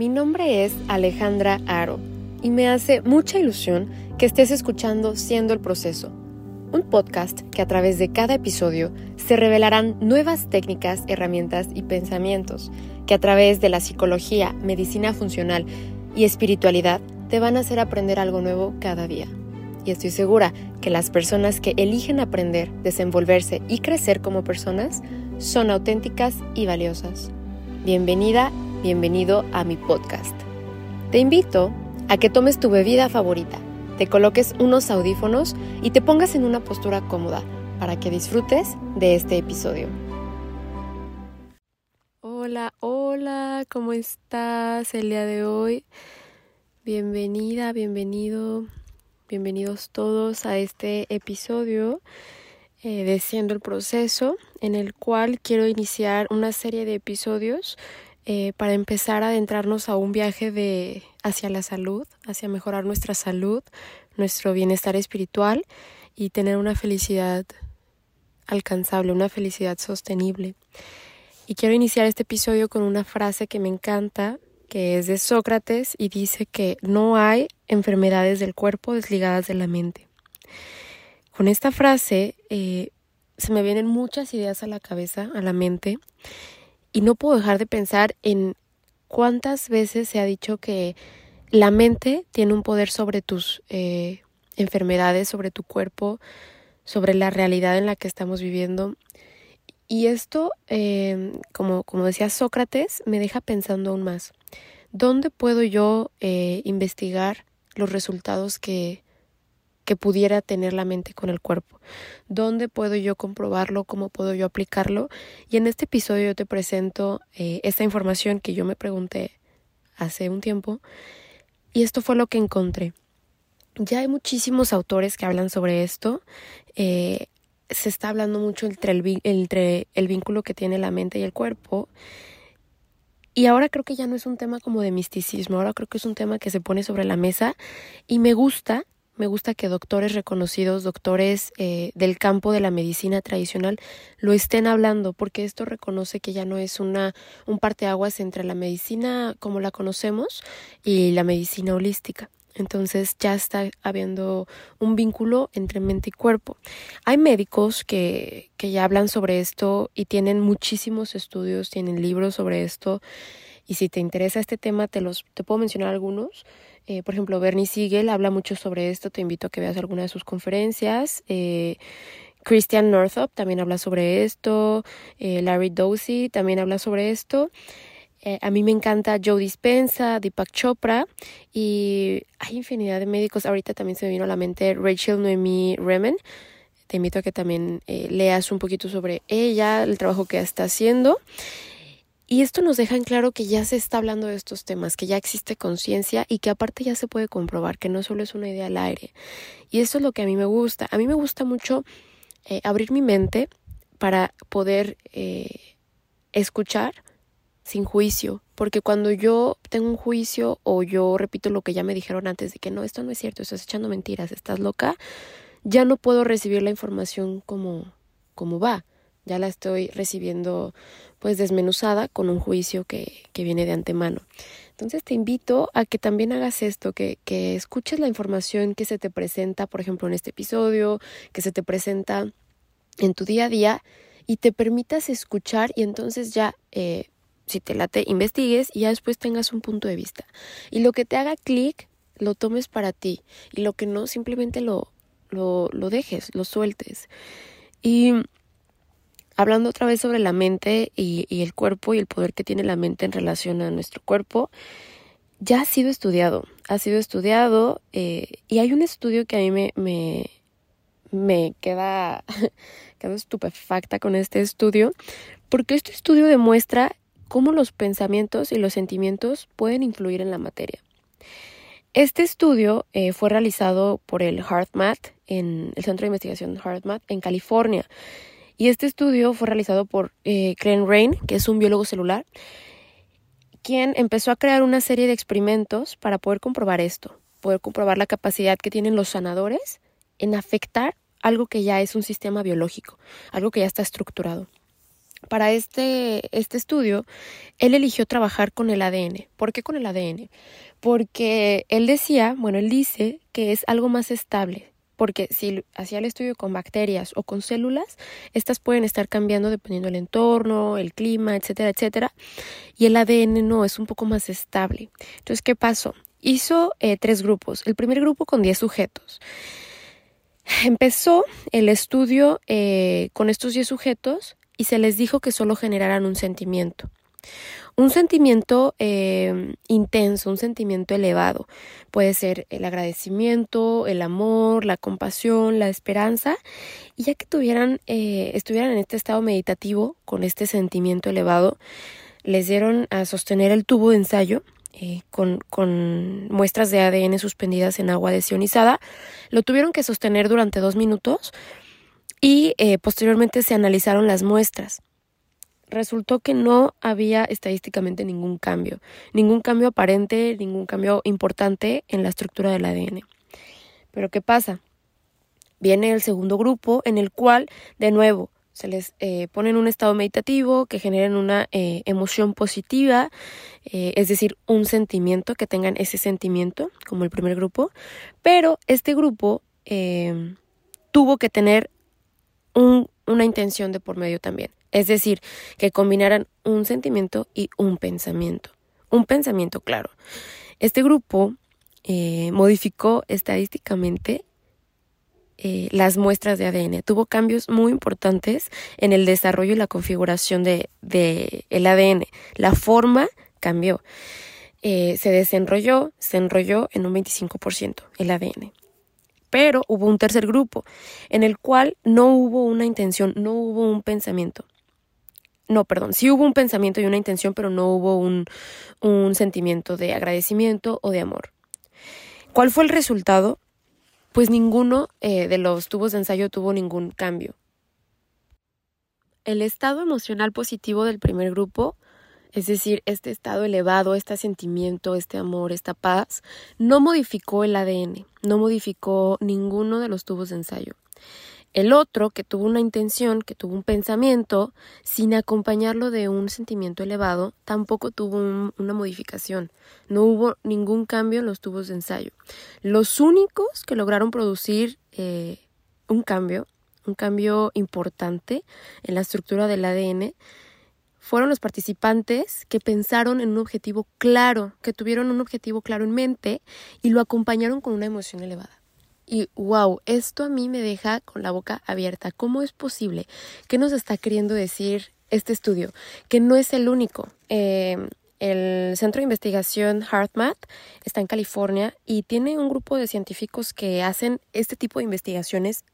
Mi nombre es Alejandra Aro y me hace mucha ilusión que estés escuchando Siendo el Proceso, un podcast que a través de cada episodio se revelarán nuevas técnicas, herramientas y pensamientos que a través de la psicología, medicina funcional y espiritualidad te van a hacer aprender algo nuevo cada día. Y estoy segura que las personas que eligen aprender, desenvolverse y crecer como personas son auténticas y valiosas. Bienvenida bienvenido a mi podcast. Te invito a que tomes tu bebida favorita, te coloques unos audífonos y te pongas en una postura cómoda para que disfrutes de este episodio. Hola, hola, ¿cómo estás el día de hoy? Bienvenida, bienvenido, bienvenidos todos a este episodio eh, de Siendo el Proceso, en el cual quiero iniciar una serie de episodios eh, para empezar a adentrarnos a un viaje de hacia la salud, hacia mejorar nuestra salud, nuestro bienestar espiritual y tener una felicidad alcanzable, una felicidad sostenible. Y quiero iniciar este episodio con una frase que me encanta, que es de Sócrates y dice que no hay enfermedades del cuerpo desligadas de la mente. Con esta frase eh, se me vienen muchas ideas a la cabeza, a la mente, y no puedo dejar de pensar en cuántas veces se ha dicho que la mente tiene un poder sobre tus eh, enfermedades, sobre tu cuerpo, sobre la realidad en la que estamos viviendo. Y esto, eh, como, como decía Sócrates, me deja pensando aún más. ¿Dónde puedo yo eh, investigar los resultados que, que pudiera tener la mente con el cuerpo. ¿Dónde puedo yo comprobarlo? ¿Cómo puedo yo aplicarlo? Y en este episodio yo te presento eh, esta información que yo me pregunté hace un tiempo y esto fue lo que encontré. Ya hay muchísimos autores que hablan sobre esto. Eh, se está hablando mucho entre el, entre el vínculo que tiene la mente y el cuerpo. Y ahora creo que ya no es un tema como de misticismo, ahora creo que es un tema que se pone sobre la mesa y me gusta me gusta que doctores reconocidos, doctores eh, del campo de la medicina tradicional, lo estén hablando, porque esto reconoce que ya no es una, un parteaguas entre la medicina como la conocemos y la medicina holística. Entonces ya está habiendo un vínculo entre mente y cuerpo. Hay médicos que, que ya hablan sobre esto y tienen muchísimos estudios, tienen libros sobre esto. Y si te interesa este tema, te los te puedo mencionar algunos. Eh, por ejemplo, Bernie Siegel habla mucho sobre esto, te invito a que veas alguna de sus conferencias. Eh, Christian Northup también habla sobre esto, eh, Larry Dozy también habla sobre esto. a mí me encanta Joe Dispensa, Deepak Chopra y hay infinidad de médicos. Ahorita también se me vino a la mente Rachel Noemi Remen. Te invito a que también leas un poquito sobre ella, el trabajo que está haciendo. Y esto nos deja en claro que ya se está hablando de estos temas, que ya existe conciencia y que aparte ya se puede comprobar que no solo es una idea al aire. Y eso es lo que a mí me gusta. A mí me gusta mucho eh, abrir mi mente para poder eh, escuchar sin juicio, porque cuando yo tengo un juicio o yo repito lo que ya me dijeron antes de que no, esto no es cierto, estás echando mentiras, estás loca, ya no puedo recibir la información como, como va ya la estoy recibiendo pues desmenuzada con un juicio que, que viene de antemano. Entonces te invito a que también hagas esto, que, que escuches la información que se te presenta, por ejemplo, en este episodio, que se te presenta en tu día a día y te permitas escuchar y entonces ya, eh, si te late, investigues y ya después tengas un punto de vista. Y lo que te haga clic, lo tomes para ti y lo que no, simplemente lo, lo, lo dejes, lo sueltes. Y hablando otra vez sobre la mente y, el cuerpo y el poder que tiene la mente en relación a nuestro cuerpo, ya ha sido estudiado, ha sido estudiado eh, y hay un estudio que a mí me, me, me queda, estupefacta con este estudio, porque este estudio demuestra cómo los pensamientos y los sentimientos pueden influir en la materia. Este estudio eh, fue realizado por el HeartMath, en el Centro de Investigación HeartMath, en California. Y este estudio fue realizado por eh, Rain, que es un biólogo celular, quien empezó a crear una serie de experimentos para poder comprobar esto, poder comprobar la capacidad que tienen los sanadores en afectar algo que ya es un sistema biológico, algo que ya está estructurado. para este, este estudio, él eligió trabajar con el ADN. ¿Por qué con el ADN? Porque él decía, bueno, él dice que es algo más estable, porque si hacía el estudio con bacterias o con células, estas pueden estar cambiando dependiendo del entorno, el clima, etcétera, etcétera, y el ADN no, es un poco más estable. Entonces, ¿qué pasó? Hizo eh, tres grupos. El primer grupo con 10 sujetos. Empezó el estudio eh, con estos 10 sujetos y se les dijo que solo generaran un sentimiento. Un sentimiento eh, intenso, un sentimiento elevado. Puede ser el agradecimiento, el amor, la compasión, la esperanza. Y ya que tuvieran, eh, estuvieran en este estado meditativo, con este sentimiento elevado, les dieron a sostener el tubo de ensayo eh, con, con, muestras de ADN suspendidas en agua desionizada. Lo tuvieron que sostener durante dos minutos y eh, posteriormente se analizaron las muestras. Resultó que no había estadísticamente ningún cambio, ningún cambio aparente, ningún cambio importante en la estructura del ADN. Pero ¿qué pasa? Viene el segundo grupo en el cual, de nuevo, se les eh, pone en un estado meditativo que generen una eh, emoción positiva, es decir, un sentimiento, que tengan ese sentimiento, como el primer grupo, pero este grupo tuvo que tener una intención de por medio también. Es decir, que combinaran un sentimiento y un pensamiento. Un pensamiento claro. Este grupo eh, modificó estadísticamente eh, las muestras de ADN. Tuvo cambios muy importantes en el desarrollo y la configuración de, el ADN. La forma cambió. Eh, se desenrolló, se enrolló en un 25% el ADN. Pero hubo un tercer grupo en el cual no hubo una intención, no hubo un pensamiento. No, perdón, sí hubo un pensamiento y una intención, pero no hubo un, un sentimiento de agradecimiento o de amor. ¿Cuál fue el resultado? Pues ninguno eh, de los tubos de ensayo tuvo ningún cambio. El estado emocional positivo del primer grupo es decir, este estado elevado, este sentimiento, este amor, esta paz, no modificó el ADN, no modificó ninguno de los tubos de ensayo. El otro, que tuvo una intención, que tuvo un pensamiento, sin acompañarlo de un sentimiento elevado, tampoco tuvo una modificación. No hubo ningún cambio en los tubos de ensayo. Los únicos que lograron producir eh, un cambio, un cambio importante en la estructura del ADN, fueron los participantes que pensaron en un objetivo claro, que tuvieron un objetivo claro en mente y lo acompañaron con una emoción elevada. Y wow, esto a mí me deja con la boca abierta. ¿Cómo es posible? ¿Qué nos está queriendo decir este estudio? Que no es el único. Eh, el Centro de Investigación HeartMath está en California y tiene un grupo de científicos que hacen este tipo de investigaciones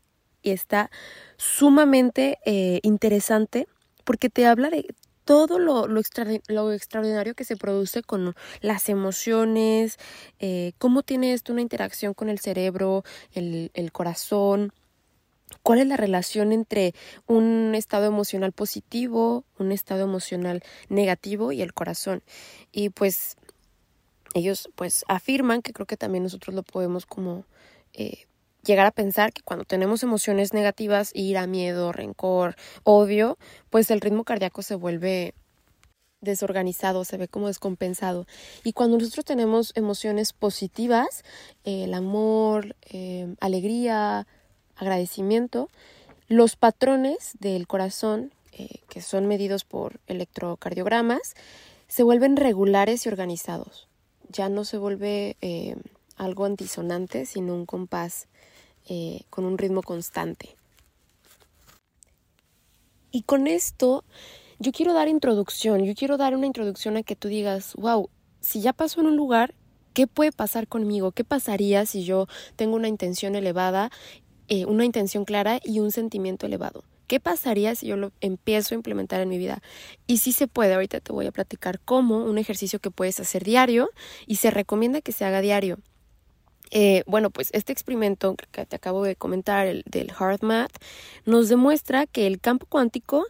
y está sumamente eh, interesante porque te habla de todo lo, lo, extraordinario que se produce con las emociones, eh, cómo tiene esto una interacción con el cerebro, el, el corazón, cuál es la relación entre un estado emocional positivo, un estado emocional negativo y el corazón. Y pues ellos pues afirman que creo que también nosotros lo podemos como eh, llegar a pensar que cuando tenemos emociones negativas, ira, miedo, rencor, odio, pues el ritmo cardíaco se vuelve desorganizado, se ve como descompensado. Y cuando nosotros tenemos emociones positivas, el amor, eh, alegría, agradecimiento, los patrones del corazón, eh, que son medidos por electrocardiogramas, se vuelven regulares y organizados. Ya no se vuelve eh, algo antisonante, sino un compás eh, con un ritmo constante. Y con esto yo quiero dar introducción, yo quiero dar una introducción a que tú digas, wow, si ya pasó en un lugar, ¿qué puede pasar conmigo? ¿Qué pasaría si yo tengo una intención elevada, eh, una intención clara y un sentimiento elevado? ¿Qué pasaría si yo lo empiezo a implementar en mi vida? Y si se puede, ahorita te voy a platicar cómo un ejercicio que puedes hacer diario y se recomienda que se haga diario. Eh, bueno, pues este experimento que te acabo de comentar, el del Hard Math, nos demuestra que el campo cuántico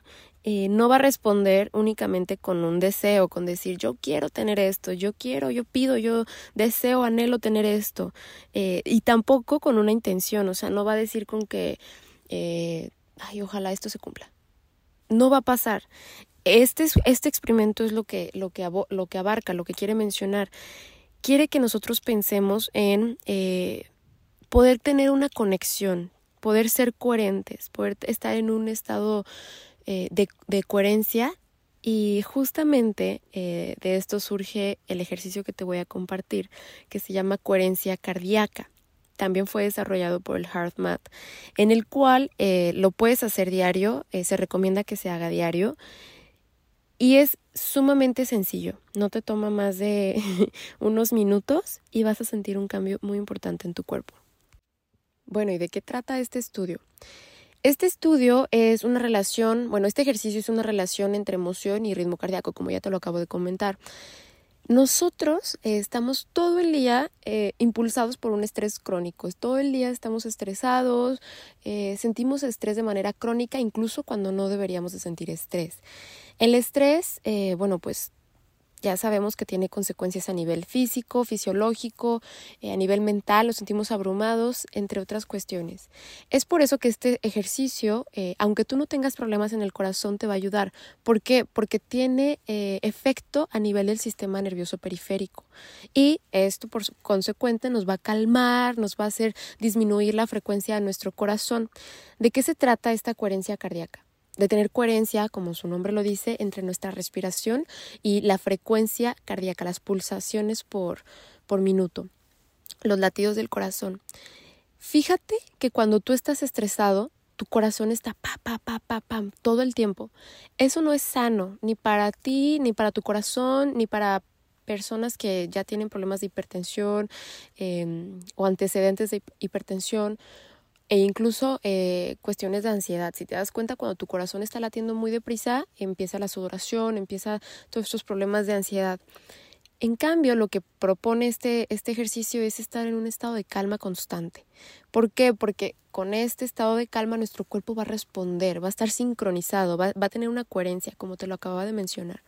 eh, no va a responder únicamente con un deseo, con decir yo quiero tener esto, yo quiero, yo pido, yo deseo, anhelo tener esto, eh, y tampoco con una intención, o sea, no va a decir con que, ay, ojalá esto se cumpla. no va a pasar. Este, este experimento es lo que, lo, que, lo que abarca, lo que quiere mencionar. Quiere que nosotros pensemos en eh, poder tener una conexión, poder ser coherentes, poder estar en un estado eh, de, coherencia y justamente eh, de esto surge el ejercicio que te voy a compartir, que se llama coherencia cardíaca. También fue desarrollado por el HeartMath, en el cual lo puedes hacer diario, se recomienda que se haga diario y es sumamente sencillo, no te toma más de unos minutos y vas a sentir un cambio muy importante en tu cuerpo. Bueno, ¿y de qué trata este estudio? Este estudio es una relación, bueno, este ejercicio es una relación entre emoción y ritmo cardíaco, como ya te lo acabo de comentar. Nosotros eh, estamos todo el día eh, impulsados por un estrés crónico. Todo el día estamos estresados, eh, sentimos estrés de manera crónica, incluso cuando no deberíamos de sentir estrés. El estrés, bueno, pues ya sabemos que tiene consecuencias a nivel físico, fisiológico, eh, a nivel mental, nos sentimos abrumados, entre otras cuestiones. Es por eso que este ejercicio, eh, aunque tú no tengas problemas en el corazón, te va a ayudar. ¿Por qué? Porque tiene eh, efecto a nivel del sistema nervioso periférico. Y esto, por consecuente, nos va a calmar, nos va a hacer disminuir la frecuencia de nuestro corazón. ¿De qué se trata esta coherencia cardíaca? De tener coherencia, como su nombre lo dice, entre nuestra respiración y la frecuencia cardíaca, las pulsaciones por, por minuto, los latidos del corazón. Fíjate que cuando tú estás estresado, tu corazón está pa, pa, pa, pa, pam, todo el tiempo. Eso no es sano, ni para ti, ni para tu corazón, ni para personas que ya tienen problemas de hipertensión em, o antecedentes de hipertensión e incluso eh, cuestiones de ansiedad. Si te das cuenta, cuando tu corazón está latiendo muy deprisa, empieza la sudoración, empieza todos estos problemas de ansiedad. En cambio, lo que propone este, este ejercicio es estar en un estado de calma constante. ¿Por qué? Porque con este estado de calma nuestro cuerpo va a responder, va a estar sincronizado, va, va a tener una coherencia, como te lo acababa de mencionar.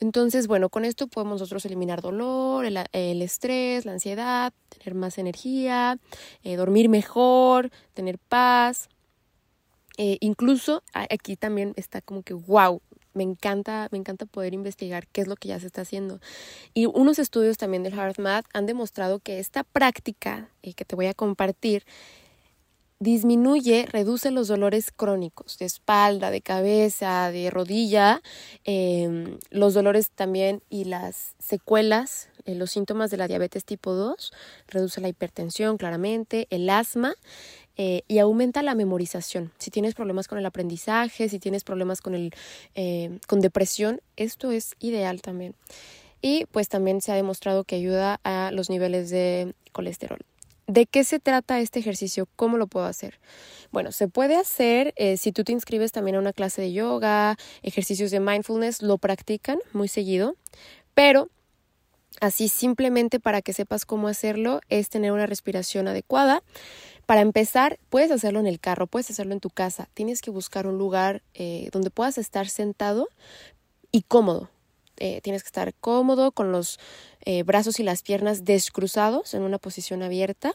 Entonces, bueno, con esto podemos nosotros eliminar dolor, el, estrés, la ansiedad, tener más energía, eh, dormir mejor, tener paz. Eh, incluso aquí también está como que, wow, me encanta, me encanta poder investigar qué es lo que ya se está haciendo. Y unos estudios también del HeartMath han demostrado que esta práctica eh, que te voy a compartir disminuye, reduce los dolores crónicos de espalda, de cabeza, de rodilla, em, los dolores también y las secuelas, eh, los síntomas de la diabetes tipo 2, reduce la hipertensión claramente, el asma. Eh, y aumenta la memorización. Si tienes problemas con el aprendizaje, si tienes problemas con, el, eh, con depresión, esto es ideal también. Y pues también se ha demostrado que ayuda a los niveles de colesterol. ¿De qué se trata este ejercicio? ¿Cómo lo puedo hacer? Bueno, se puede hacer eh, si tú te inscribes también a una clase de yoga, ejercicios de mindfulness, lo practican muy seguido, pero así simplemente para que sepas cómo hacerlo es tener una respiración adecuada. Para empezar, puedes hacerlo en el carro, puedes hacerlo en tu casa. Tienes que buscar un lugar eh, donde puedas estar sentado y cómodo. Eh, tienes que estar cómodo con los eh, brazos y las piernas descruzados en una posición abierta.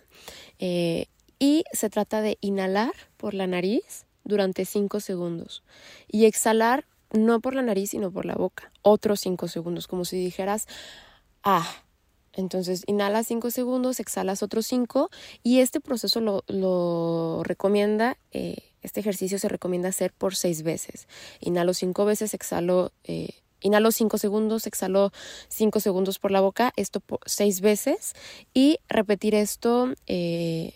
Eh, y se trata de inhalar por la nariz durante 5 segundos y exhalar no por la nariz sino por la boca, otros 5 segundos, como si dijeras, ah. Entonces inhalas 5 segundos, exhalas otros 5 y este proceso lo, recomienda, este ejercicio se recomienda hacer por 6 veces. Inhalo 5 veces, exhalo Inhalo 5 segundos, exhalo 5 segundos por la boca, esto por 6 veces y repetir esto eh,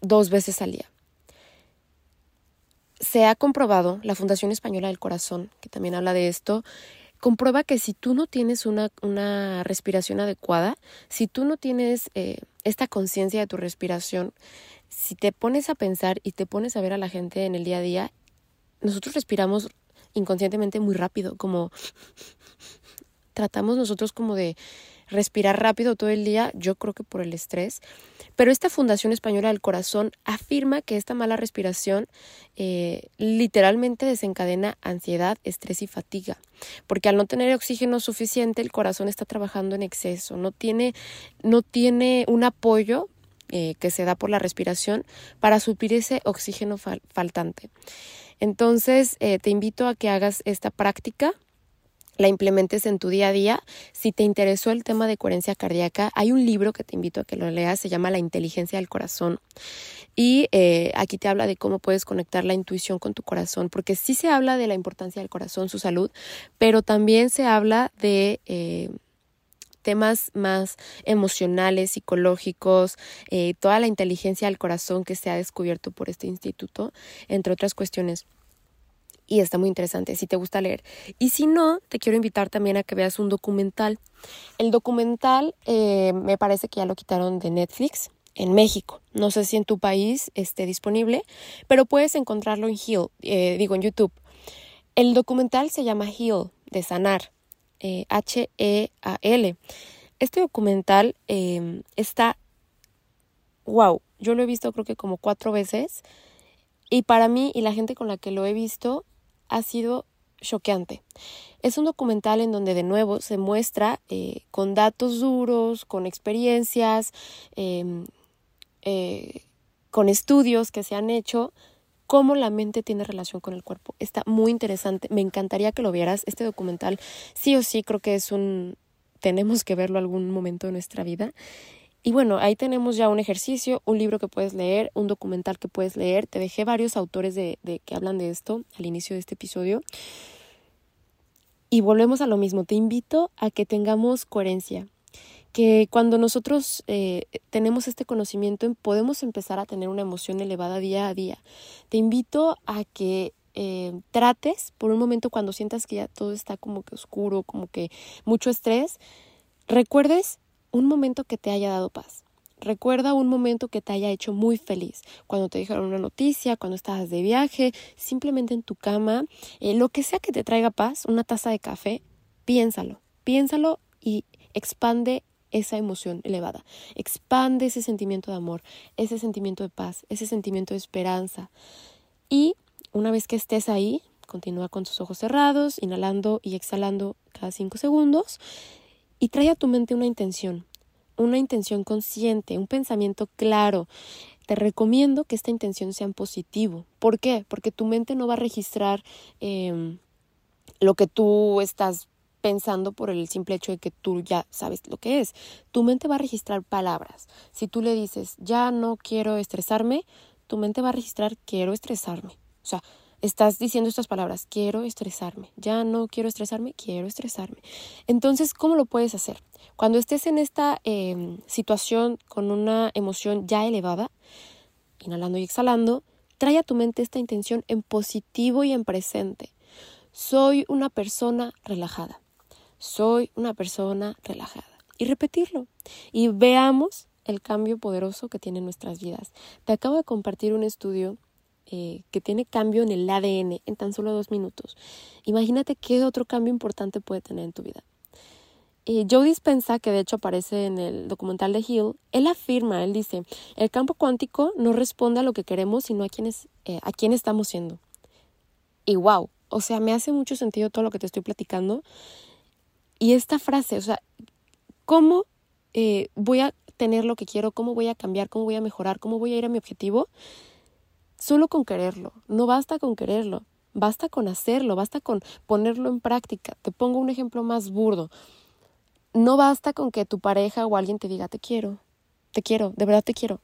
dos veces al día. Se ha comprobado, la Fundación Española del Corazón, que también habla de esto, comprueba que si tú no tienes una, una respiración adecuada, si tú no tienes eh, esta conciencia de tu respiración, si te pones a pensar y te pones a ver a la gente en el día a día, nosotros respiramos inconscientemente muy rápido, como tratamos nosotros como de respirar rápido todo el día, yo creo que por el estrés. Pero esta Fundación Española del Corazón afirma que esta mala respiración eh, literalmente desencadena ansiedad, estrés y fatiga, porque al no tener oxígeno suficiente el corazón está trabajando en exceso, no tiene, no tiene un apoyo eh, que se da por la respiración para suplir ese oxígeno faltante. Entonces, eh, te invito a que hagas esta práctica la implementes en tu día a día. Si te interesó el tema de coherencia cardíaca, hay un libro que te invito a que lo leas, se llama La inteligencia del corazón. Y eh, aquí te habla de cómo puedes conectar la intuición con tu corazón, porque sí se habla de la importancia del corazón, su salud, pero también se habla de... Eh, temas más emocionales, psicológicos, eh, toda la inteligencia del corazón que se ha descubierto por este instituto, entre otras cuestiones y está muy interesante si te gusta leer. Y si no, te quiero invitar también a que veas un documental. El documental eh, me parece que ya lo quitaron de Netflix en México. No sé si en tu país esté disponible, pero puedes encontrarlo en Heal, eh, digo en YouTube. El documental se llama Heal, de sanar. H-E-A-L. Este documental em, está, wow, yo lo he visto creo que como cuatro veces y para mí y la gente con la que lo he visto ha sido choqueante. Es un documental en donde de nuevo se muestra eh, con datos duros, con experiencias, em, eh, con estudios que se han hecho cómo la mente tiene relación con el cuerpo. Está muy interesante. Me encantaría que lo vieras. Este documental sí o sí creo que es un... tenemos que verlo algún momento de nuestra vida. Y bueno, ahí tenemos ya un ejercicio, un libro que puedes leer, un documental que puedes leer. Te dejé varios autores de, de que hablan de esto al inicio de este episodio. Y volvemos a lo mismo. Te invito a que tengamos coherencia que cuando nosotros eh, tenemos este conocimiento podemos empezar a tener una emoción elevada día a día. Te invito a que eh, trates por un momento cuando sientas que ya todo está como que oscuro, como que mucho estrés, recuerdes un momento que te haya dado paz. Recuerda un momento que te haya hecho muy feliz, cuando te dijeron una noticia, cuando estabas de viaje, simplemente en tu cama, eh, lo que sea que te traiga paz, una taza de café, piénsalo, piénsalo y expande esa emoción elevada. Expande ese sentimiento de amor, ese sentimiento de paz, ese sentimiento de esperanza. Y una vez que estés ahí, continúa con tus ojos cerrados, inhalando y exhalando cada cinco segundos y trae a tu mente una intención, una intención consciente, un pensamiento claro. Te recomiendo que esta intención sea en positivo. ¿Por qué? Porque tu mente no va a registrar em, lo que tú estás pensando por el simple hecho de que tú ya sabes lo que es. Tu mente va a registrar palabras. Si tú le dices, ya no quiero estresarme, tu mente va a registrar, quiero estresarme. O sea, estás diciendo estas palabras, quiero estresarme, ya no quiero estresarme, quiero estresarme. Entonces, ¿cómo lo puedes hacer? Cuando estés en esta em, situación con una emoción ya elevada, inhalando y exhalando, trae a tu mente esta intención en positivo y en presente. Soy una persona relajada soy una persona relajada. Y repetirlo. Y veamos el cambio poderoso que tiene en nuestras vidas. Te acabo de compartir un estudio eh, que tiene cambio en el ADN en tan solo dos minutos. Imagínate qué otro cambio importante puede tener en tu vida. Eh, Joe Dispensa, que de hecho aparece en el documental de Hill, él afirma, él dice, el campo cuántico no responde a lo que queremos, sino a quién, eh, a quién estamos siendo. Y wow, o sea, me hace mucho sentido todo lo que te estoy platicando. Y esta frase, o sea, ¿cómo eh, voy a tener lo que quiero? ¿Cómo voy a cambiar? ¿Cómo voy a mejorar? ¿Cómo voy a ir a mi objetivo? Solo con quererlo. No basta con quererlo. Basta con hacerlo. Basta con ponerlo en práctica. Te pongo un ejemplo más burdo. No basta con que tu pareja o alguien te diga te quiero, te quiero, de verdad te quiero,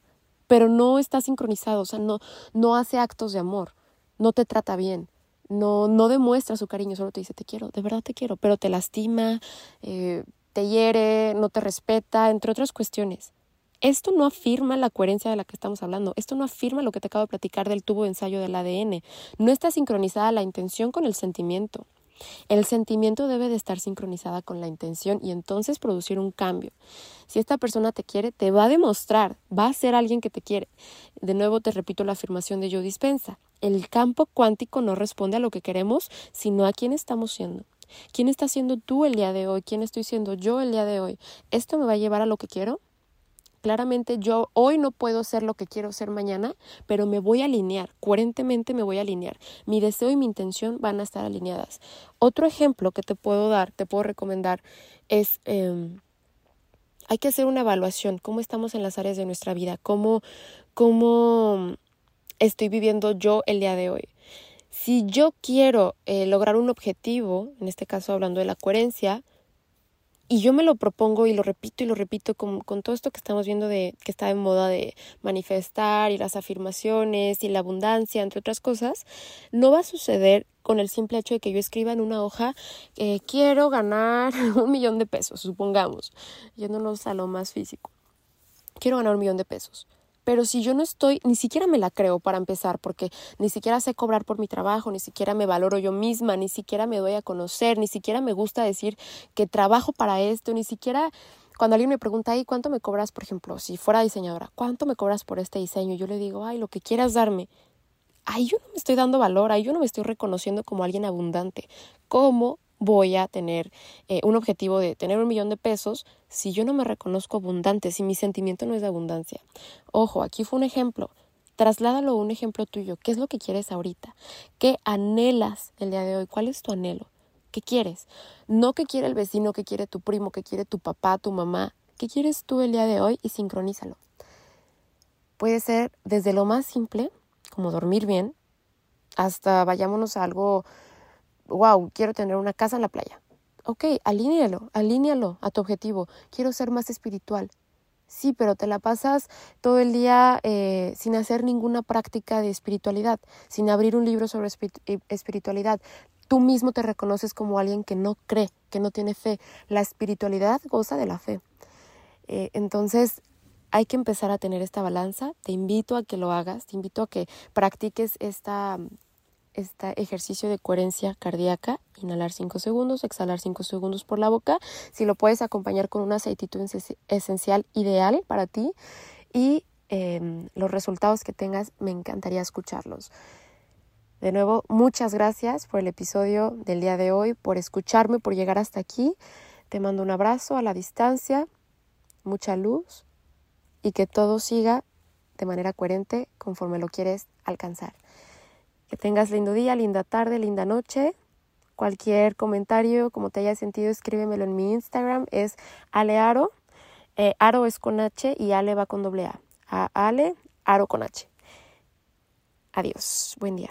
pero no está sincronizado, o sea, no, no hace actos de amor, no te trata bien, no, no demuestra su cariño, solo te dice te quiero, de verdad te quiero, pero te lastima, eh, te hiere, no te respeta, entre otras cuestiones. Esto no afirma la coherencia de la que estamos hablando, esto no afirma lo que te acabo de platicar del tubo de ensayo del ADN, no está sincronizada la intención con el sentimiento. El sentimiento debe de estar sincronizada con la intención y entonces producir un cambio. Si esta persona te quiere, te va a demostrar, va a ser alguien que te quiere. De nuevo te repito la afirmación de Joe Dispensa. El campo cuántico no responde a lo que queremos, sino a quién estamos siendo. ¿Quién está siendo tú el día de hoy? ¿Quién estoy siendo yo el día de hoy? ¿Esto me va a llevar a lo que quiero? Claramente yo hoy no puedo ser lo que quiero ser mañana, pero me voy a alinear, coherentemente me voy a alinear. Mi deseo y mi intención van a estar alineadas. Otro ejemplo que te puedo dar, te puedo recomendar, es em, hay que hacer una evaluación, cómo estamos en las áreas de nuestra vida, cómo, cómo estoy viviendo yo el día de hoy. Si yo quiero eh, lograr un objetivo, en este caso hablando de la coherencia, y yo me lo propongo y lo repito y lo repito con, con, todo esto que estamos viendo de que está de moda de manifestar y las afirmaciones y la abundancia, entre otras cosas, no va a suceder con el simple hecho de que yo escriba en una hoja eh, quiero ganar un millón de pesos, supongamos, yéndonos a lo más físico. Quiero ganar un millón de pesos. Pero si yo no estoy, ni siquiera me la creo para empezar, porque ni siquiera sé cobrar por mi trabajo, ni siquiera me valoro yo misma, ni siquiera me doy a conocer, ni siquiera me gusta decir que trabajo para esto, ni siquiera cuando alguien me pregunta, ay, ¿cuánto me cobras, por ejemplo, si fuera diseñadora, ¿cuánto me cobras por este diseño? Yo le digo, ay, lo que quieras darme. Ay, yo no me estoy dando valor, ay, yo no me estoy reconociendo como alguien abundante. ¿Cómo voy a tener eh, un objetivo de tener un millón de pesos si yo no me reconozco abundante, si mi sentimiento no es de abundancia. Ojo, aquí fue un ejemplo. Trasládalo a un ejemplo tuyo. ¿Qué es lo que quieres ahorita? ¿Qué anhelas el día de hoy? ¿Cuál es tu anhelo? ¿Qué quieres? No que quiere el vecino, que quiere tu primo, que quiere tu papá, tu mamá. ¿Qué quieres tú el día de hoy? Y sincronízalo. Puede ser desde lo más simple, como dormir bien, hasta vayámonos a algo wow, quiero tener una casa en la playa. Ok, alínealo, alínealo a tu objetivo. Quiero ser más espiritual. Sí, pero te la pasas todo el día eh, sin hacer ninguna práctica de espiritualidad, sin abrir un libro sobre eh, espiritualidad. Tú mismo te reconoces como alguien que no cree, que no tiene fe. La espiritualidad goza de la fe. Eh, entonces, hay que empezar a tener esta balanza. Te invito a que lo hagas, te invito a que practiques esta este ejercicio de coherencia cardíaca, inhalar 5 segundos, exhalar 5 segundos por la boca, si lo puedes acompañar con un aceitito esencial ideal para ti y em, los resultados que tengas, me encantaría escucharlos. De nuevo, muchas gracias por el episodio del día de hoy, por escucharme, por llegar hasta aquí. Te mando un abrazo a la distancia, mucha luz y que todo siga de manera coherente conforme lo quieres alcanzar. Tengas lindo día, linda tarde, linda noche. Cualquier comentario, como te haya sentido, escríbemelo en mi Instagram. Es alearo. Eh, aro es con H y Ale va con doble A. A Ale, aro con H. Adiós. Buen día.